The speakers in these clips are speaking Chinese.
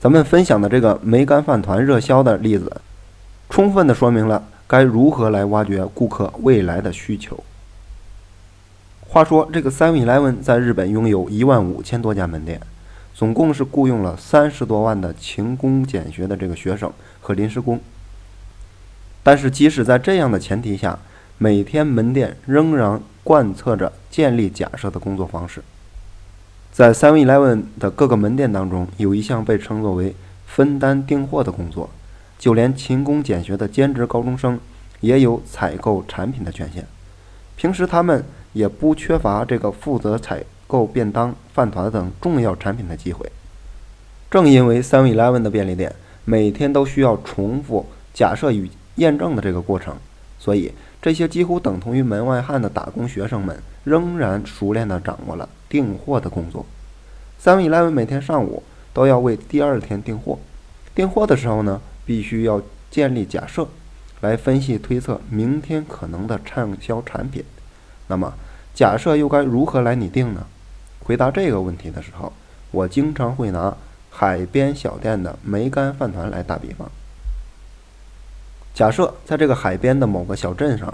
咱们分享的这个梅干饭团热销的例子，充分的说明了该如何来挖掘顾客未来的需求。话说，这个 Seven Eleven 在日本拥有一万五千多家门店，总共是雇佣了三十多万的勤工俭学的这个学生和临时工。但是，即使在这样的前提下，每天门店仍然贯彻着建立假设的工作方式。在 Seven Eleven 的各个门店当中，有一项被称作为分担订货的工作，就连勤工俭学的兼职高中生也有采购产品的权限。平时他们也不缺乏这个负责采购便当、饭团等重要产品的机会。正因为 Seven Eleven 的便利店每天都需要重复假设与验证的这个过程，所以这些几乎等同于门外汉的打工学生们仍然熟练地掌握了。订货的工作，Seven Eleven 每天上午都要为第二天订货。订货的时候呢，必须要建立假设，来分析推测明天可能的畅销产品。那么，假设又该如何来拟定呢？回答这个问题的时候，我经常会拿海边小店的梅干饭团来打比方。假设在这个海边的某个小镇上，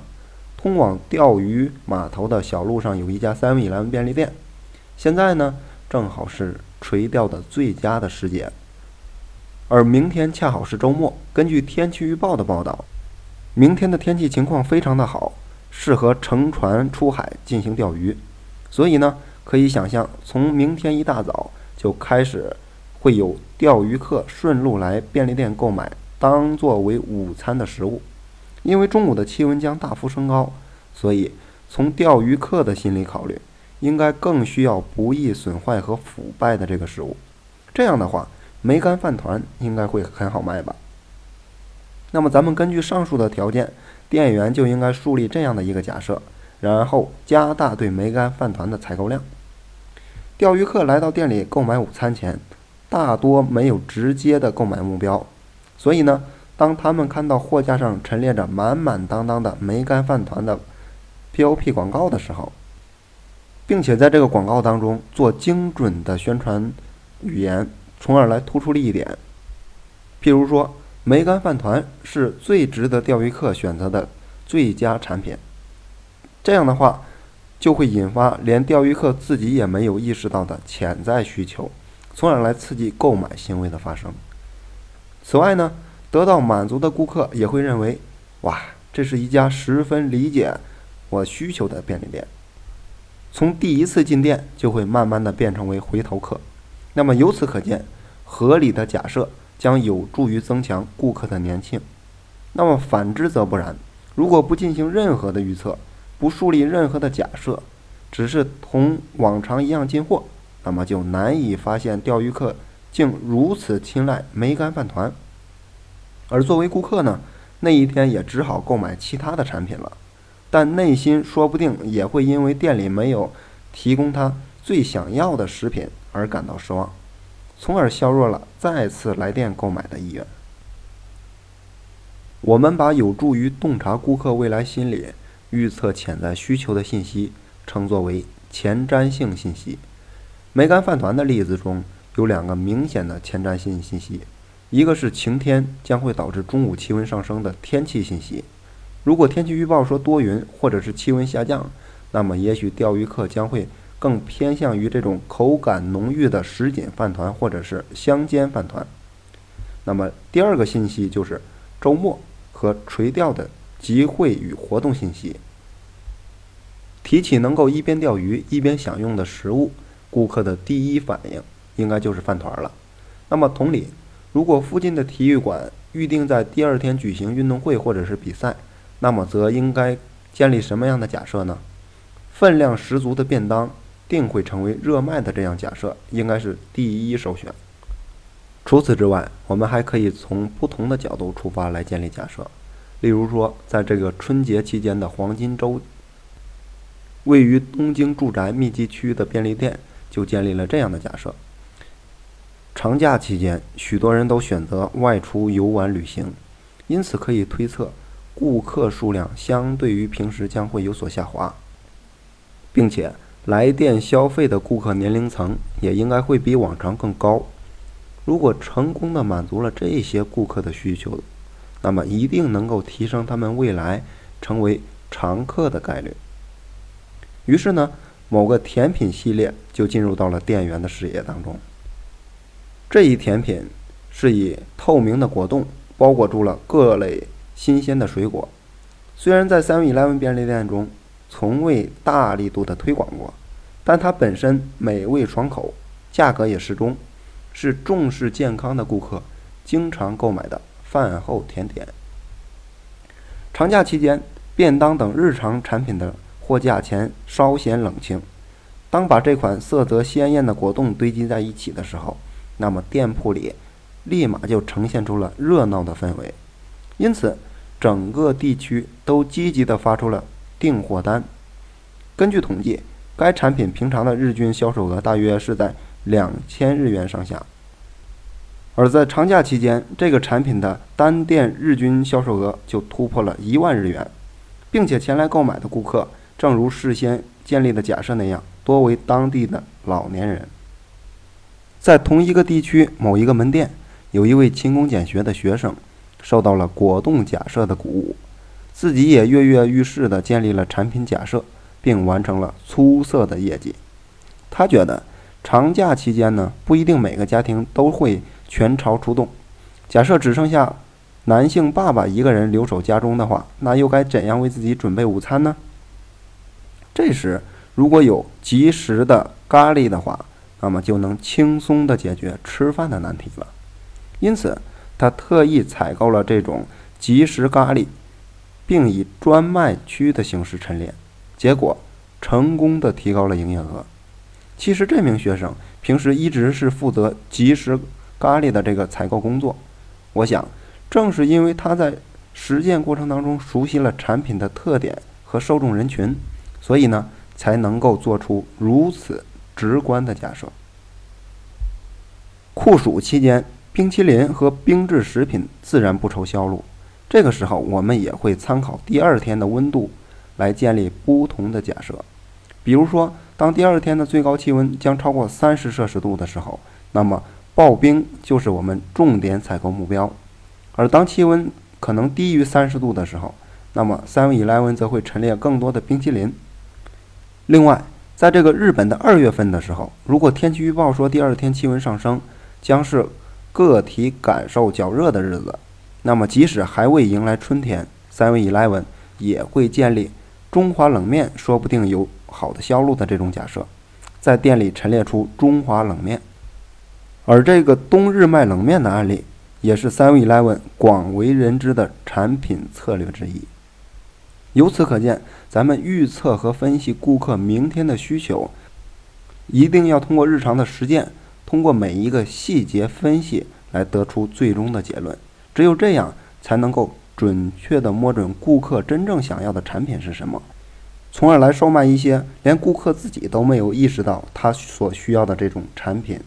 通往钓鱼码头的小路上有一家 Seven eleven 便利店。现在呢，正好是垂钓的最佳的时节，而明天恰好是周末。根据天气预报的报道，明天的天气情况非常的好，适合乘船出海进行钓鱼。所以呢，可以想象，从明天一大早就开始会有钓鱼客顺路来便利店购买，当作为午餐的食物。因为中午的气温将大幅升高，所以从钓鱼客的心理考虑。应该更需要不易损坏和腐败的这个食物，这样的话，梅干饭团应该会很好卖吧？那么咱们根据上述的条件，店员就应该树立这样的一个假设，然后加大对梅干饭团的采购量。钓鱼客来到店里购买午餐前，大多没有直接的购买目标，所以呢，当他们看到货架上陈列着满满当当的梅干饭团的 POP 广告的时候，并且在这个广告当中做精准的宣传语言，从而来突出利益点。譬如说，梅干饭团是最值得钓鱼客选择的最佳产品。这样的话，就会引发连钓鱼客自己也没有意识到的潜在需求，从而来刺激购买行为的发生。此外呢，得到满足的顾客也会认为，哇，这是一家十分理解我需求的便利店。从第一次进店就会慢慢的变成为回头客，那么由此可见，合理的假设将有助于增强顾客的粘性。那么反之则不然，如果不进行任何的预测，不树立任何的假设，只是同往常一样进货，那么就难以发现钓鱼客竟如此青睐梅干饭团，而作为顾客呢，那一天也只好购买其他的产品了。但内心说不定也会因为店里没有提供他最想要的食品而感到失望，从而削弱了再次来店购买的意愿。我们把有助于洞察顾客未来心理、预测潜在需求的信息称作为前瞻性信息。梅干饭团的例子中有两个明显的前瞻性信息，一个是晴天将会导致中午气温上升的天气信息。如果天气预报说多云或者是气温下降，那么也许钓鱼客将会更偏向于这种口感浓郁的什锦饭团或者是香煎饭团。那么第二个信息就是周末和垂钓的集会与活动信息。提起能够一边钓鱼一边享用的食物，顾客的第一反应应该就是饭团了。那么同理，如果附近的体育馆预定在第二天举行运动会或者是比赛，那么则应该建立什么样的假设呢？分量十足的便当定会成为热卖的这样假设，应该是第一首选。除此之外，我们还可以从不同的角度出发来建立假设。例如说，在这个春节期间的黄金周，位于东京住宅密集区的便利店就建立了这样的假设：长假期间，许多人都选择外出游玩旅行，因此可以推测。顾客数量相对于平时将会有所下滑，并且来店消费的顾客年龄层也应该会比往常更高。如果成功的满足了这些顾客的需求，那么一定能够提升他们未来成为常客的概率。于是呢，某个甜品系列就进入到了店员的视野当中。这一甜品是以透明的果冻包裹住了各类新鲜的水果。虽然在 Seven Eleven 便利店中从未大力度的推广过，但它本身美味爽口，价格也适中，是重视健康的顾客经常购买的饭后甜点。长假期间，便当等日常产品的货架前稍显冷清。当把这款色泽鲜艳的果冻堆积在一起的时候，那么店铺里立马就呈现出了热闹的氛围。因此，整个地区都积极地发出了订货单。根据统计，该产品平常的日均销售额大约是在两千日元上下。而在长假期间，这个产品的单店日均销售额就突破了一万日元，并且前来购买的顾客，正如事先建立的假设那样，多为当地的老年人。在同一个地区某一个门店，有一位勤工俭学的学生，受到了果冻假设的鼓舞，自己也跃跃欲试地建立了产品假设，并完成了出色的业绩。他觉得，长假期间呢，不一定每个家庭都会。全巢出动。假设只剩下男性爸爸一个人留守家中的话，那又该怎样为自己准备午餐呢？这时，如果有及时的咖喱的话，那么就能轻松地解决吃饭的难题了。因此，他特意采购了这种即食咖喱，并以专卖区的形式陈列，结果成功的提高了营业额。其实，这名学生平时一直是负责即食。咖喱的这个采购工作，我想，正是因为他在实践过程当中熟悉了产品的特点和受众人群，所以呢，才能够做出如此直观的假设。酷暑期间，冰淇淋和冰制食品自然不愁销路。这个时候，我们也会参考第二天的温度来建立不同的假设。比如说，当第二天的最高气温将超过三十摄氏度的时候，那么。刨冰就是我们重点采购目标，而当气温可能低于三十度的时候，那么 Seven Eleven 则会陈列更多的冰淇淋。另外，在这个日本的二月份的时候，如果天气预报说第二天气温上升，将是个体感受较热的日子，那么即使还未迎来春天，Seven Eleven 也会建立中华冷面说不定有好的销路的这种假设，在店里陈列出中华冷面。而这个冬日卖冷面的案例，也是 Seven Eleven 广为人知的产品策略之一。由此可见，咱们预测和分析顾客明天的需求，一定要通过日常的实践，通过每一个细节分析来得出最终的结论。只有这样，才能够准确地摸准顾客真正想要的产品是什么，从而来售卖一些连顾客自己都没有意识到他所需要的这种产品。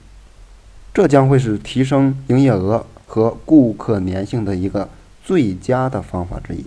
这将会是提升营业额和顾客粘性的一个最佳的方法之一。